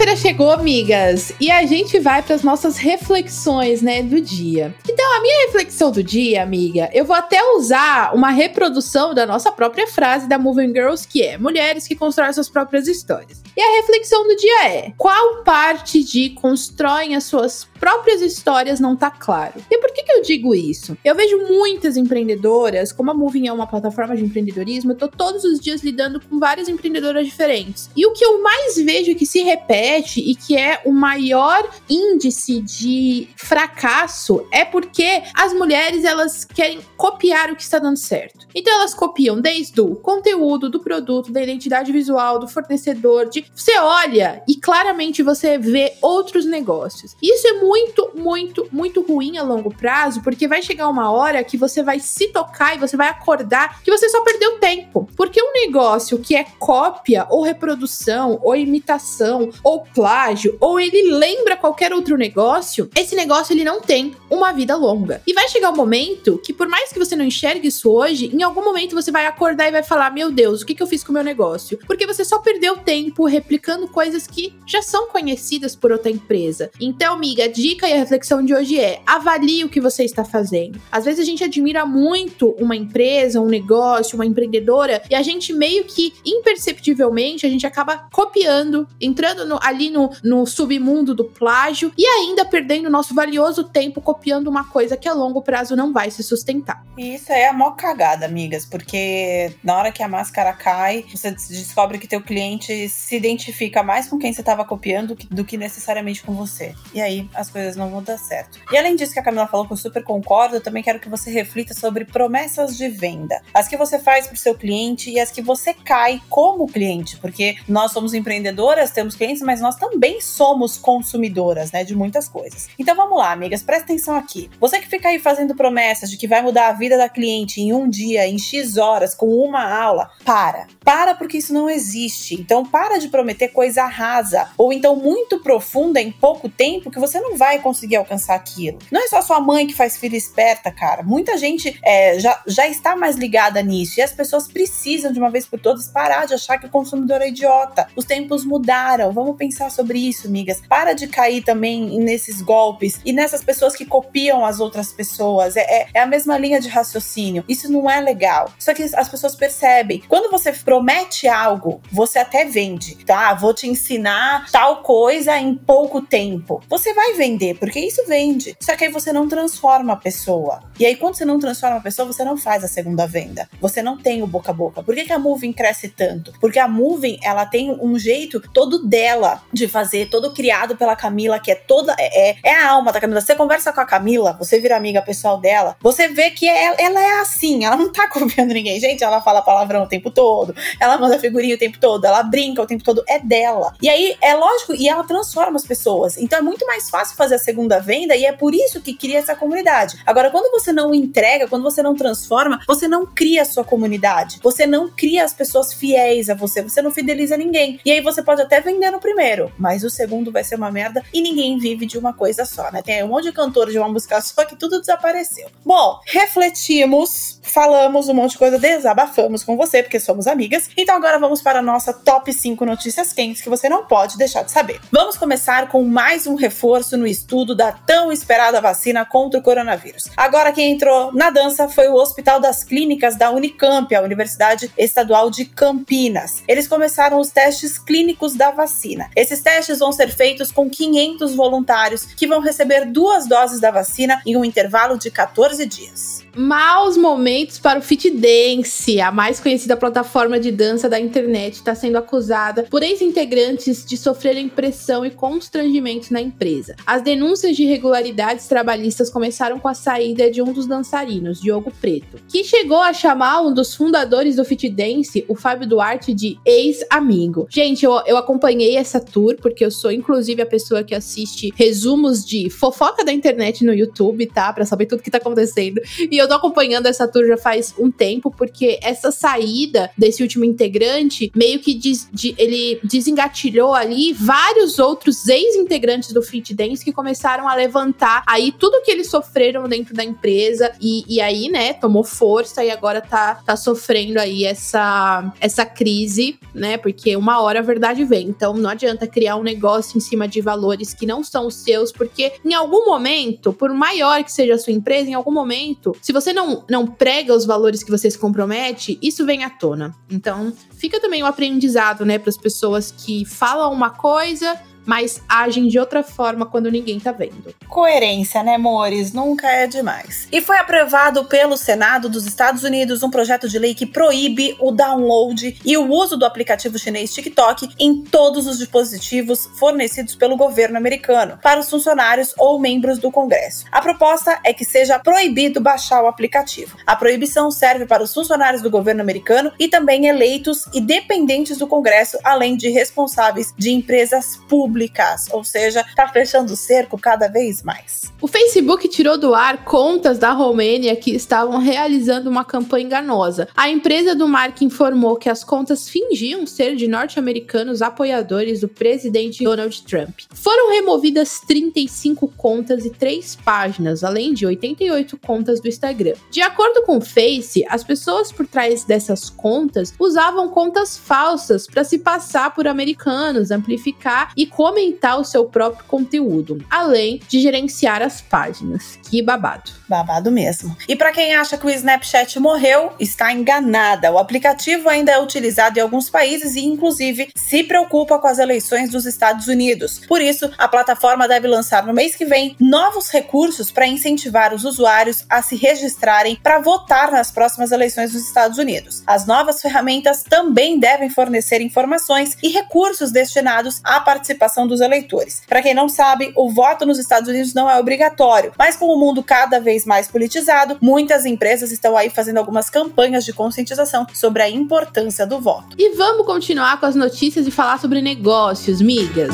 Quarta-feira chegou, amigas, e a gente vai para as nossas reflexões, né, do dia. Então, a minha reflexão do dia, amiga, eu vou até usar uma reprodução da nossa própria frase da Moving Girls, que é: mulheres que constroem suas próprias histórias. E a reflexão do dia é: qual parte de constroem as suas próprias histórias não tá claro? E por que, que eu digo isso? Eu vejo muitas empreendedoras, como a Moving é uma plataforma de empreendedorismo, eu tô todos os dias lidando com várias empreendedoras diferentes. E o que eu mais vejo que se repete e que é o maior índice de fracasso é porque as mulheres elas querem copiar o que está dando certo. Então elas copiam desde o conteúdo, do produto, da identidade visual, do fornecedor, de você olha e claramente você vê outros negócios. Isso é muito, muito, muito ruim a longo prazo, porque vai chegar uma hora que você vai se tocar e você vai acordar que você só perdeu tempo. Porque um negócio que é cópia ou reprodução ou imitação ou plágio ou ele lembra qualquer outro negócio, esse negócio ele não tem uma vida longa. E vai chegar um momento que por mais que você não enxergue isso hoje, em algum momento você vai acordar e vai falar: "Meu Deus, o que que eu fiz com o meu negócio?" Porque você só perdeu tempo replicando coisas que já são conhecidas por outra empresa. Então, amiga, a dica e a reflexão de hoje é: avalie o que você está fazendo. Às vezes a gente admira muito uma empresa, um negócio, uma empreendedora e a gente meio que imperceptivelmente a gente acaba copiando, entrando no, ali no, no submundo do plágio e ainda perdendo nosso valioso tempo copiando uma coisa que a longo prazo não vai se sustentar. E isso é a maior cagada, amigas, porque na hora que a máscara cai, você descobre que teu cliente se identifica mais com quem você estava copiando do que necessariamente com você. E aí as coisas não vão dar certo. E além disso que a Camila falou, que eu super concordo, eu também quero que você reflita sobre promessas de venda. As que você faz para o seu cliente e as que você cai como cliente, porque nós somos empreendedoras, temos clientes, mas nós também somos consumidoras, né, de muitas coisas. Então vamos lá, amigas, presta atenção aqui. Você que fica aí fazendo promessas de que vai mudar a vida da cliente em um dia, em X horas, com uma aula, para. Para porque isso não existe. Então para de prometer coisa rasa ou então muito profunda em pouco tempo que você não vai conseguir alcançar aquilo. Não é só sua mãe que faz filha esperta, cara. Muita gente é, já, já está mais ligada nisso e as pessoas precisam de uma vez por todas parar de achar que o consumidor é idiota. Os tempos mudaram. Vamos pensar sobre isso, amigas. Para de cair também nesses golpes e nessas pessoas que copiam as outras pessoas. É, é, é a mesma linha de raciocínio. Isso não é legal. Só que as pessoas percebem. Quando você promete algo, você até vende, tá? Vou te ensinar tal coisa em pouco tempo. Você vai vender, porque isso vende. Só que aí você não transforma a pessoa. E aí, quando você não transforma a pessoa, você não faz a segunda venda. Você não tem o boca a boca. Por que, que a Moving cresce tanto? Porque a Moving, ela tem um jeito todo dela de fazer, todo criado pela Camila, que é toda. É, é, é a alma da Camila. Você conversa com a Camila, você vira amiga pessoal dela, você vê que é, ela é assim, ela não tá copiando ninguém. Gente, ela fala palavrão o tempo todo, ela manda figurinha o tempo todo, ela brinca o tempo todo, é dela. E aí, é lógico, e ela transforma as pessoas. Então é muito mais fácil fazer a segunda venda e é por isso que cria essa comunidade. Agora, quando você não entrega, quando você não transforma, você não cria a sua comunidade. Você não cria as pessoas fiéis a você, você não fideliza ninguém. E aí você pode até vender no primeiro, mas o segundo vai ser uma merda e ninguém vive de uma coisa só, né? Tem um monte de cantor de uma música só que tudo desapareceu. Bom, refletimos, falamos um monte de coisa, desabafamos com você, porque somos amigas. Então agora vamos para a nossa top 5 notícias quentes que você não pode deixar de saber. Vamos começar com mais um reforço no estudo da tão esperada vacina contra o coronavírus. Agora quem entrou na dança foi o Hospital das Clínicas da Unicamp, a Universidade Estadual de Campinas. Eles começaram os testes clínicos da vacina. Esses testes vão ser feitos com 500 voluntários que vão receber duas doses da vacina em um intervalo de 14 dias. Maus momentos para o Fit Dance, a mais conhecida plataforma de dança da internet, está sendo acusada por ex-integrantes de sofrerem pressão e constrangimentos na empresa. As denúncias de irregularidades trabalhistas começaram com a saída de um dos dançarinos, Diogo Preto, que chegou a chamar um dos fundadores do Fit Dance, o Fábio Duarte, de ex-amigo. Gente, eu, eu acompanhei essa tour, porque eu sou inclusive a pessoa que assiste resumos de fofoca da internet no YouTube, tá? Pra saber tudo que tá acontecendo. E eu tô acompanhando essa tour já faz um tempo, porque essa saída desse último integrante meio que des, de, ele desengatilhou ali vários outros ex-integrantes do Fit Dance que começaram a levantar aí tudo que eles sofreram dentro da empresa e, e aí, né, tomou força e agora tá, tá sofrendo aí essa, essa crise, né, porque uma hora a verdade vem. Então não adianta criar um negócio em cima de valores que não são os seus, porque em algum momento, por maior que seja a sua empresa, em algum momento, se você não, não prega os valores que você se compromete, isso vem à tona. Então, fica também o aprendizado, né, para as pessoas que falam uma coisa mas agem de outra forma quando ninguém tá vendo. Coerência, né, amores? Nunca é demais. E foi aprovado pelo Senado dos Estados Unidos um projeto de lei que proíbe o download e o uso do aplicativo chinês TikTok em todos os dispositivos fornecidos pelo governo americano para os funcionários ou membros do Congresso. A proposta é que seja proibido baixar o aplicativo. A proibição serve para os funcionários do governo americano e também eleitos e dependentes do Congresso, além de responsáveis de empresas públicas públicas, ou seja, está fechando o cerco cada vez mais. O Facebook tirou do ar contas da Romênia que estavam realizando uma campanha enganosa. A empresa do Mark informou que as contas fingiam ser de norte-americanos apoiadores do presidente Donald Trump. Foram removidas 35 contas e 3 páginas, além de 88 contas do Instagram. De acordo com o Face, as pessoas por trás dessas contas usavam contas falsas para se passar por americanos, amplificar e comentar o seu próprio conteúdo, além de gerenciar as páginas. Que babado. Babado mesmo. E para quem acha que o Snapchat morreu, está enganada. O aplicativo ainda é utilizado em alguns países e, inclusive, se preocupa com as eleições dos Estados Unidos. Por isso, a plataforma deve lançar no mês que vem novos recursos para incentivar os usuários a se registrarem para votar nas próximas eleições dos Estados Unidos. As novas ferramentas também devem fornecer informações e recursos destinados à participação participação dos eleitores. Para quem não sabe, o voto nos Estados Unidos não é obrigatório, mas com o mundo cada vez mais politizado, muitas empresas estão aí fazendo algumas campanhas de conscientização sobre a importância do voto. E vamos continuar com as notícias e falar sobre negócios, migas.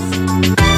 a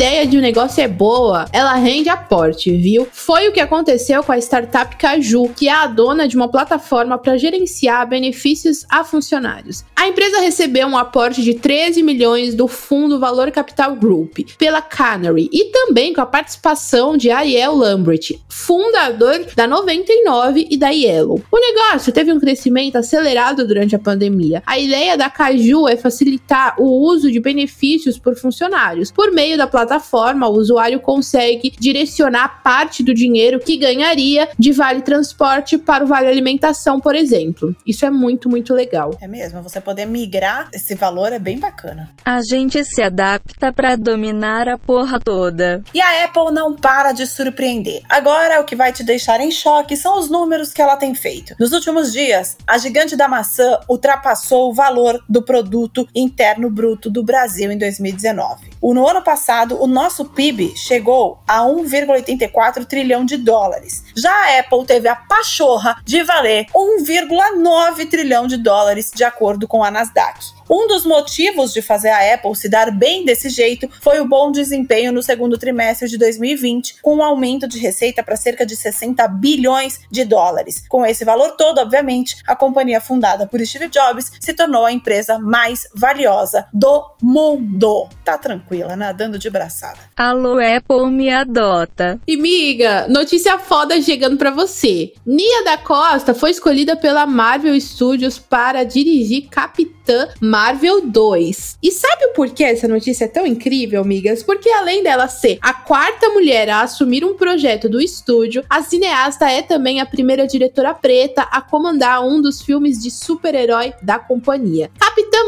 ideia de um negócio é boa, ela rende aporte, viu? Foi o que aconteceu com a startup Caju, que é a dona de uma plataforma para gerenciar benefícios a funcionários. A empresa recebeu um aporte de 13 milhões do fundo Valor Capital Group pela Canary e também com a participação de Ariel Lambert, fundador da 99 e da Yellow. O negócio teve um crescimento acelerado durante a pandemia. A ideia da Caju é facilitar o uso de benefícios por funcionários por meio da plataforma, o usuário consegue direcionar parte do dinheiro que ganharia de vale transporte para o vale alimentação, por exemplo. Isso é muito, muito legal. É mesmo, você poder migrar esse valor é bem bacana. A gente se adapta para dominar a porra toda. E a Apple não para de surpreender. Agora, o que vai te deixar em choque são os números que ela tem feito. Nos últimos dias, a gigante da maçã ultrapassou o valor do produto interno bruto do Brasil em 2019. O, no ano passado, o nosso PIB chegou a 1,84 trilhão de dólares. Já a Apple teve a pachorra de valer 1,9 trilhão de dólares, de acordo com a Nasdaq. Um dos motivos de fazer a Apple se dar bem desse jeito foi o bom desempenho no segundo trimestre de 2020, com um aumento de receita para cerca de 60 bilhões de dólares. Com esse valor todo, obviamente, a companhia fundada por Steve Jobs se tornou a empresa mais valiosa do mundo. Tá tranquila, nadando de braçada. Alô, Apple me adota. E miga, notícia foda chegando para você. Nia da Costa foi escolhida pela Marvel Studios para dirigir Capitã Marvel Marvel 2. E sabe o porquê essa notícia é tão incrível, amigas? Porque além dela ser a quarta mulher a assumir um projeto do estúdio, a cineasta é também a primeira diretora preta a comandar um dos filmes de super-herói da companhia.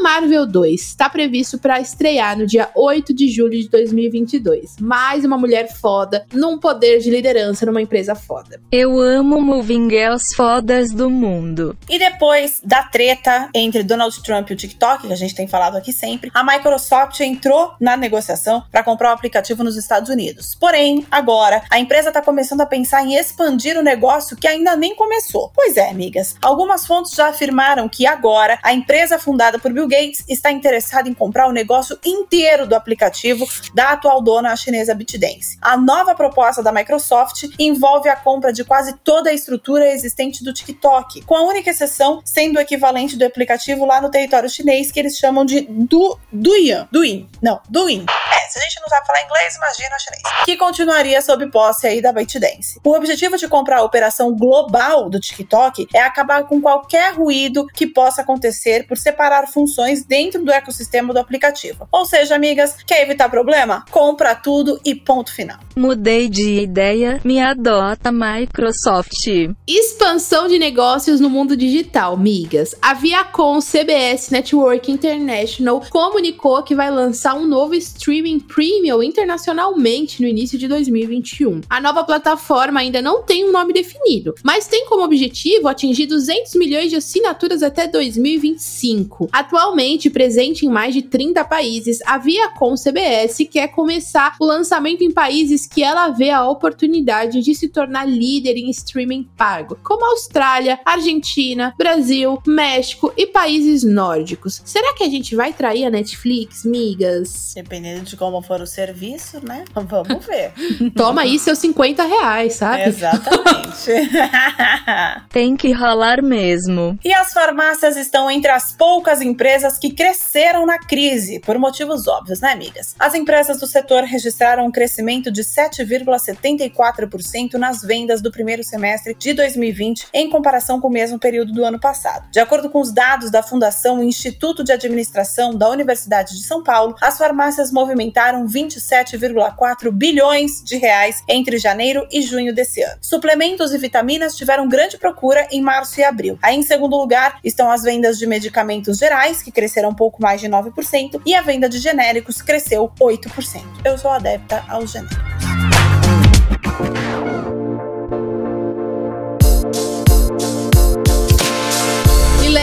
Marvel 2 está previsto para estrear no dia 8 de julho de 2022. Mais uma mulher foda num poder de liderança numa empresa foda. Eu amo Moving Girls fodas do mundo. E depois da treta entre Donald Trump e o TikTok, que a gente tem falado aqui sempre, a Microsoft entrou na negociação para comprar o aplicativo nos Estados Unidos. Porém, agora a empresa está começando a pensar em expandir o negócio que ainda nem começou. Pois é, amigas. Algumas fontes já afirmaram que agora a empresa fundada por Bill Gates está interessada em comprar o negócio inteiro do aplicativo da atual dona chinesa BitDance. A nova proposta da Microsoft envolve a compra de quase toda a estrutura existente do TikTok, com a única exceção sendo o equivalente do aplicativo lá no território chinês que eles chamam de Du Douyin. Douyin. Não, Douyin. Se a gente não sabe falar inglês, imagina chinês. Que continuaria sob posse aí da ByteDance. O objetivo de comprar a operação global do TikTok é acabar com qualquer ruído que possa acontecer por separar funções dentro do ecossistema do aplicativo. Ou seja, amigas, quer evitar problema? Compra tudo e ponto final. Mudei de ideia, me adota Microsoft. Expansão de negócios no mundo digital, migas. A Viacom CBS Network International comunicou que vai lançar um novo streaming premium internacionalmente no início de 2021. A nova plataforma ainda não tem um nome definido, mas tem como objetivo atingir 200 milhões de assinaturas até 2025. Atualmente presente em mais de 30 países, a Viacom CBS quer começar o lançamento em países que ela vê a oportunidade de se tornar líder em streaming pago, como Austrália, Argentina, Brasil, México e países nórdicos. Será que a gente vai trair a Netflix, migas? Dependendo de como for o serviço, né? Vamos ver. Toma aí seus 50 reais, sabe? Exatamente. Tem que rolar mesmo. E as farmácias estão entre as poucas empresas que cresceram na crise, por motivos óbvios, né, amigas? As empresas do setor registraram um crescimento de 7,74% nas vendas do primeiro semestre de 2020 em comparação com o mesmo período do ano passado. De acordo com os dados da Fundação Instituto de Administração da Universidade de São Paulo, as farmácias movimentaram 27,4 bilhões de reais entre janeiro e junho desse ano. Suplementos e vitaminas tiveram grande procura em março e abril. Aí, em segundo lugar, estão as vendas de medicamentos gerais, que cresceram um pouco mais de 9%, e a venda de genéricos cresceu 8%. Eu sou adepta aos genéricos.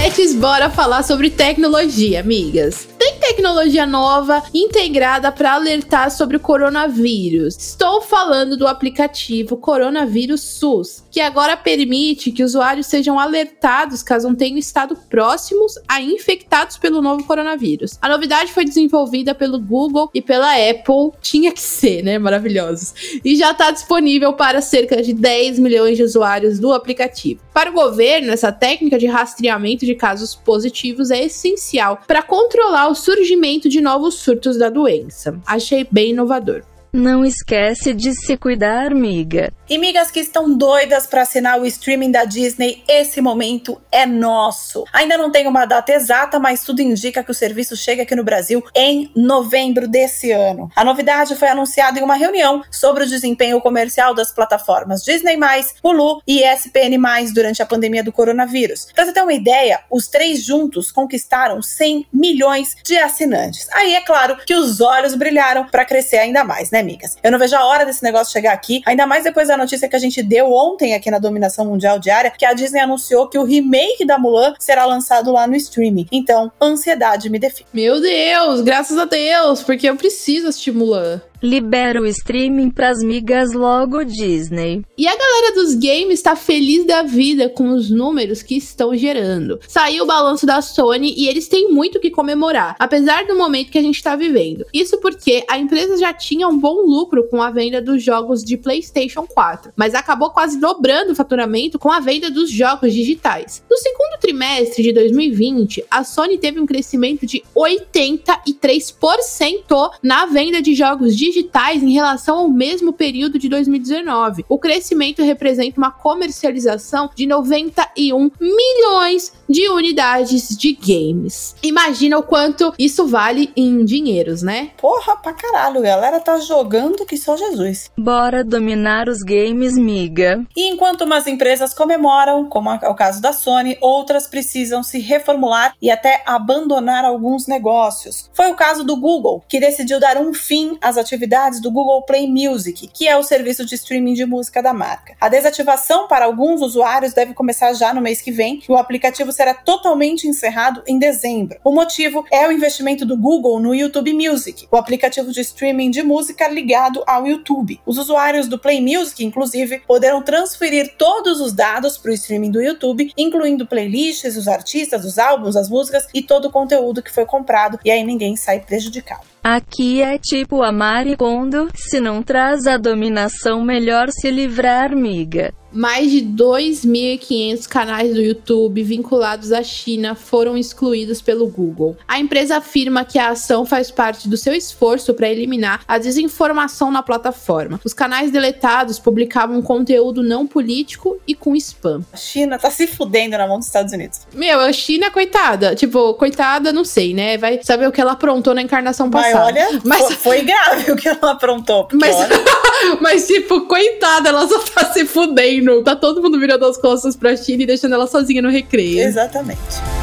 Let's bora falar sobre tecnologia, amigas. Tem tecnologia nova integrada para alertar sobre o coronavírus. Estou falando do aplicativo Coronavírus SUS, que agora permite que usuários sejam alertados caso tenham estado próximos a infectados pelo novo coronavírus. A novidade foi desenvolvida pelo Google e pela Apple, tinha que ser, né? Maravilhosos. E já está disponível para cerca de 10 milhões de usuários do aplicativo. Para o governo, essa técnica de rastreamento de casos positivos é essencial para controlar o surgimento de novos surtos da doença. Achei bem inovador. Não esquece de se cuidar, amiga. E migas que estão doidas para assinar o streaming da Disney, esse momento é nosso. Ainda não tem uma data exata, mas tudo indica que o serviço chega aqui no Brasil em novembro desse ano. A novidade foi anunciada em uma reunião sobre o desempenho comercial das plataformas Disney+, Hulu e ESPN+, durante a pandemia do coronavírus. Pra você ter uma ideia, os três juntos conquistaram 100 milhões de assinantes. Aí é claro que os olhos brilharam para crescer ainda mais, né, amigas? Eu não vejo a hora desse negócio chegar aqui, ainda mais depois da notícia que a gente deu ontem aqui na Dominação Mundial Diária, que a Disney anunciou que o remake da Mulan será lançado lá no streaming. Então, ansiedade me define. Meu Deus, graças a Deus, porque eu preciso assistir Mulan. Libera o streaming pras migas logo Disney. E a galera dos games está feliz da vida com os números que estão gerando. Saiu o balanço da Sony e eles têm muito que comemorar, apesar do momento que a gente está vivendo. Isso porque a empresa já tinha um bom lucro com a venda dos jogos de PlayStation 4, mas acabou quase dobrando o faturamento com a venda dos jogos digitais. No segundo trimestre de 2020, a Sony teve um crescimento de 83% na venda de jogos digitais digitais em relação ao mesmo período de 2019. O crescimento representa uma comercialização de 91 milhões de unidades de games. Imagina o quanto isso vale em dinheiros, né? Porra, pra caralho, galera tá jogando que só Jesus. Bora dominar os games, miga. E enquanto umas empresas comemoram, como é o caso da Sony, outras precisam se reformular e até abandonar alguns negócios. Foi o caso do Google, que decidiu dar um fim às atividades do Google Play Music, que é o serviço de streaming de música da marca. A desativação para alguns usuários deve começar já no mês que vem e o aplicativo será totalmente encerrado em dezembro. O motivo é o investimento do Google no YouTube Music, o aplicativo de streaming de música ligado ao YouTube. Os usuários do Play Music, inclusive, poderão transferir todos os dados para o streaming do YouTube, incluindo playlists, os artistas, os álbuns, as músicas e todo o conteúdo que foi comprado, e aí ninguém sai prejudicado. Aqui é tipo a Maricondo, se não traz a dominação, melhor se livrar, miga. Mais de 2.500 canais do YouTube vinculados à China foram excluídos pelo Google. A empresa afirma que a ação faz parte do seu esforço para eliminar a desinformação na plataforma. Os canais deletados publicavam conteúdo não político e com spam. A China tá se fudendo na mão dos Estados Unidos. Meu, a China, coitada. Tipo, coitada, não sei, né? Vai saber o que ela aprontou na encarnação passada. Mas olha, mas... Foi, grave o que ela aprontou. Mas, mas, tipo, coitada, ela só tá se fudendo Tá todo mundo virando as costas pra China e deixando ela sozinha no recreio. Exatamente.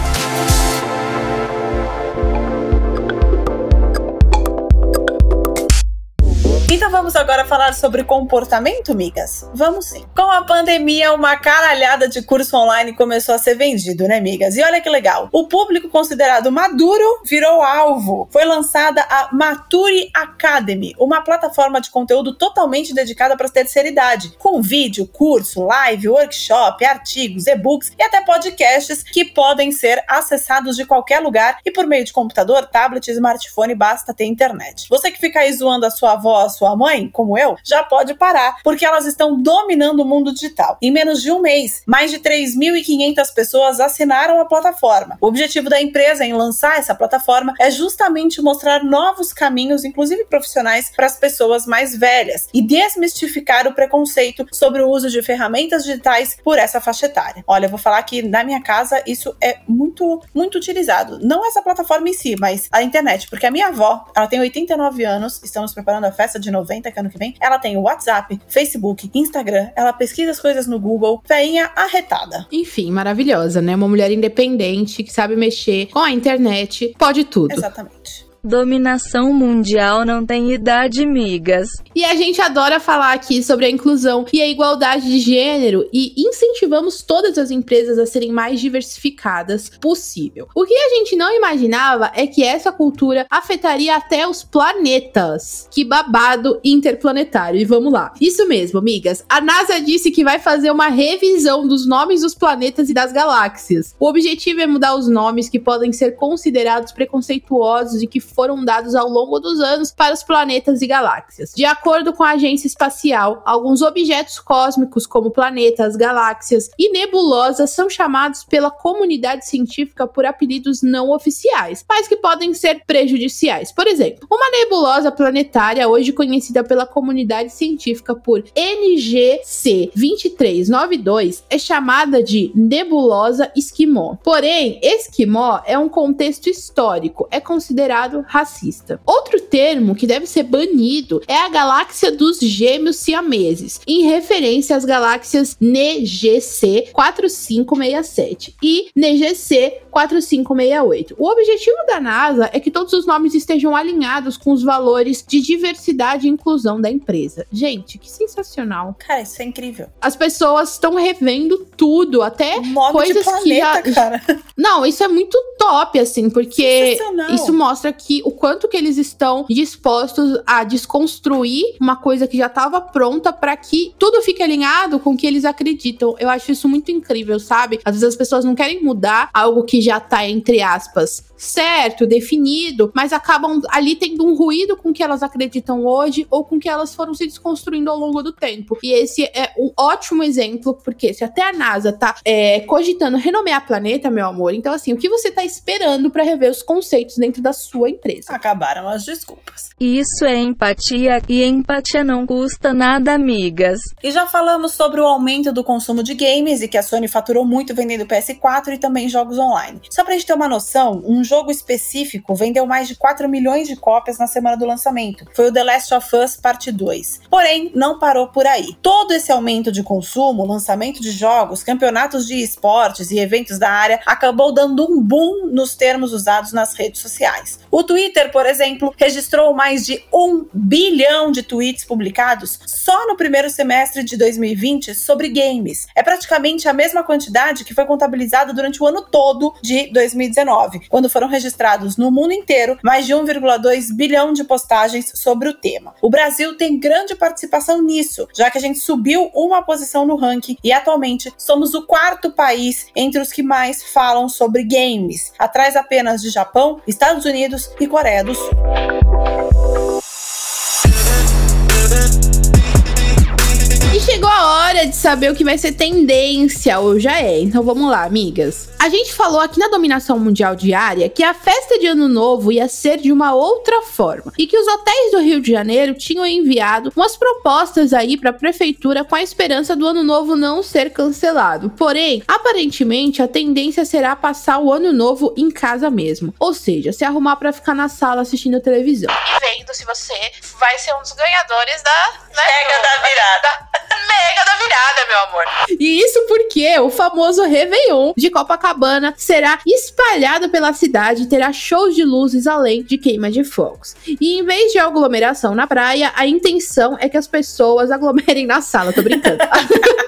Então vamos agora falar sobre comportamento, migas? Vamos sim. Com a pandemia, uma caralhada de curso online começou a ser vendido, né, migas? E olha que legal. O público considerado maduro virou alvo. Foi lançada a Mature Academy, uma plataforma de conteúdo totalmente dedicada para a terceira idade, com vídeo, curso, live, workshop, artigos, e-books e até podcasts que podem ser acessados de qualquer lugar e por meio de computador, tablet, smartphone, basta ter internet. Você que fica aí zoando a sua a sua mãe, como eu, já pode parar, porque elas estão dominando o mundo digital. Em menos de um mês, mais de 3.500 pessoas assinaram a plataforma. O objetivo da empresa em lançar essa plataforma é justamente mostrar novos caminhos, inclusive profissionais, para as pessoas mais velhas e desmistificar o preconceito sobre o uso de ferramentas digitais por essa faixa etária. Olha, eu vou falar que na minha casa isso é muito, muito utilizado. Não essa plataforma em si, mas a internet, porque a minha avó, ela tem 89 anos, estamos preparando a festa de 90, que é ano que vem, ela tem o WhatsApp, Facebook, Instagram, ela pesquisa as coisas no Google, veinha arretada. Enfim, maravilhosa, né? Uma mulher independente que sabe mexer com a internet, pode tudo. Exatamente. Dominação mundial não tem idade, migas. E a gente adora falar aqui sobre a inclusão e a igualdade de gênero e incentivamos todas as empresas a serem mais diversificadas possível. O que a gente não imaginava é que essa cultura afetaria até os planetas. Que babado interplanetário. E vamos lá. Isso mesmo, migas. A NASA disse que vai fazer uma revisão dos nomes dos planetas e das galáxias. O objetivo é mudar os nomes que podem ser considerados preconceituosos e que foram dados ao longo dos anos para os planetas e galáxias. De acordo com a agência espacial, alguns objetos cósmicos, como planetas, galáxias e nebulosas, são chamados pela comunidade científica por apelidos não oficiais, mas que podem ser prejudiciais. Por exemplo, uma nebulosa planetária, hoje conhecida pela comunidade científica por NGC 2392, é chamada de nebulosa esquimó. Porém, esquimó é um contexto histórico, é considerado racista. Outro termo que deve ser banido é a galáxia dos gêmeos siameses, em referência às galáxias NGC 4567 e NGC 4568. O objetivo da NASA é que todos os nomes estejam alinhados com os valores de diversidade e inclusão da empresa. Gente, que sensacional. Cara, isso é incrível. As pessoas estão revendo tudo, até coisas planeta, que já... cara. Não, isso é muito top assim, porque isso mostra que que o quanto que eles estão dispostos a desconstruir uma coisa que já estava pronta para que tudo fique alinhado com o que eles acreditam. Eu acho isso muito incrível, sabe? Às vezes as pessoas não querem mudar algo que já tá entre aspas certo, definido, mas acabam ali tendo um ruído com o que elas acreditam hoje ou com o que elas foram se desconstruindo ao longo do tempo. E esse é um ótimo exemplo, porque se até a NASA tá é, cogitando renomear planeta, meu amor, então assim, o que você tá esperando para rever os conceitos dentro da sua empresa. Acabaram as desculpas. Isso é empatia e empatia não custa nada, amigas. E já falamos sobre o aumento do consumo de games e que a Sony faturou muito vendendo PS4 e também jogos online. Só pra gente ter uma noção, um jogo específico vendeu mais de 4 milhões de cópias na semana do lançamento. Foi o The Last of Us Parte 2. Porém, não parou por aí. Todo esse aumento de consumo, lançamento de jogos, campeonatos de esportes e eventos da área acabou dando um boom nos termos usados nas redes sociais. O Twitter, por exemplo, registrou mais de um bilhão de tweets publicados só no primeiro semestre de 2020 sobre games. É praticamente a mesma quantidade que foi contabilizada durante o ano todo de 2019, quando foram registrados no mundo inteiro mais de 1,2 bilhão de postagens sobre o tema. O Brasil tem grande participação nisso, já que a gente subiu uma posição no ranking e atualmente somos o quarto país entre os que mais falam sobre games, atrás apenas de Japão, Estados Unidos e Coreia do Sul. E saber o que vai ser tendência, ou já é. Então vamos lá, amigas. A gente falou aqui na dominação mundial diária que a festa de ano novo ia ser de uma outra forma e que os hotéis do Rio de Janeiro tinham enviado umas propostas aí para a prefeitura com a esperança do ano novo não ser cancelado. Porém, aparentemente a tendência será passar o ano novo em casa mesmo, ou seja, se arrumar para ficar na sala assistindo televisão. E vendo se você vai ser um dos ganhadores da né, Mega da virada. da- mega da virada, meu amor. E isso porque o famoso Réveillon de Copacabana será espalhado pela cidade e terá shows de luzes além de queima de fogos. E em vez de aglomeração na praia, a intenção é que as pessoas aglomerem na sala. Tô brincando.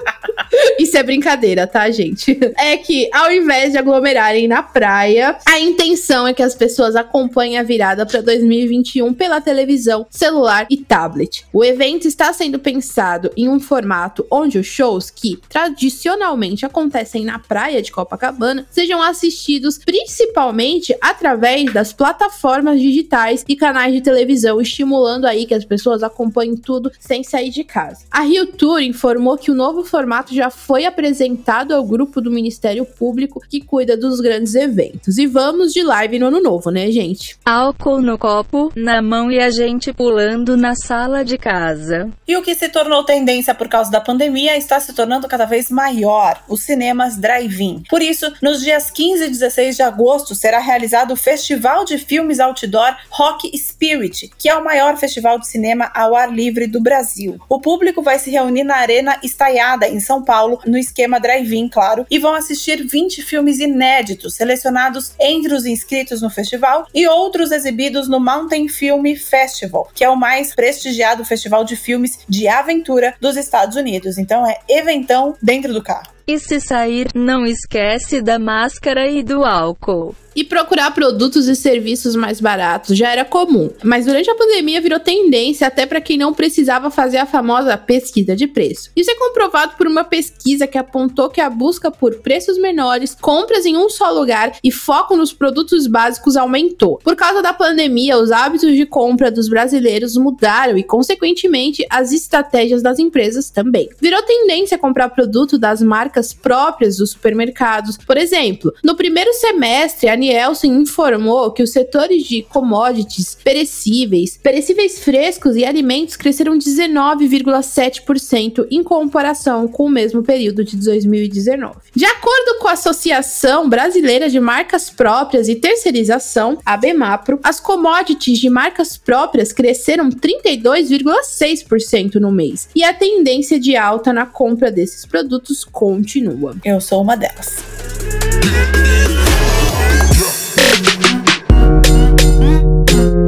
Isso é brincadeira, tá, gente? É que ao invés de aglomerarem na praia, a intenção é que as pessoas acompanhem a virada para 2021 pela televisão, celular e tablet. O evento está sendo pensado em um formato onde os shows que tradicionalmente acontecem na praia de Copacabana sejam assistidos principalmente através das plataformas digitais e canais de televisão, estimulando aí que as pessoas acompanhem tudo sem sair de casa. A Rio Tour informou que o novo formato já foi apresentado ao grupo do Ministério Público que cuida dos grandes eventos. E vamos de live no ano novo, né, gente? Álcool no copo, na mão e a gente pulando na sala de casa. E o que se tornou tendência por causa da pandemia está se tornando cada vez maior: os cinemas drive-in. Por isso, nos dias 15 e 16 de agosto será realizado o Festival de Filmes Outdoor Rock Spirit, que é o maior festival de cinema ao ar livre do Brasil. O público vai se reunir na Arena Estaiada, em São Paulo, no esquema drive-in, claro, e vão assistir 20 filmes inéditos selecionados entre os inscritos no festival e outros exibidos no Mountain Film Festival, que é o mais prestigiado festival de filmes de aventura dos Estados Unidos. Então é eventão dentro do carro. E se sair, não esquece da máscara e do álcool. E procurar produtos e serviços mais baratos já era comum, mas durante a pandemia virou tendência até para quem não precisava fazer a famosa pesquisa de preço. Isso é comprovado por uma pesquisa que apontou que a busca por preços menores, compras em um só lugar e foco nos produtos básicos aumentou. Por causa da pandemia, os hábitos de compra dos brasileiros mudaram e, consequentemente, as estratégias das empresas também. Virou tendência comprar produto das marcas próprias dos supermercados. Por exemplo, no primeiro semestre, a Nielsen informou que os setores de commodities perecíveis, perecíveis frescos e alimentos cresceram 19,7% em comparação com o mesmo período de 2019. De acordo com a Associação Brasileira de Marcas Próprias e Terceirização, a Bemapro, as commodities de marcas próprias cresceram 32,6% no mês, e a tendência de alta na compra desses produtos continua. Eu sou uma delas.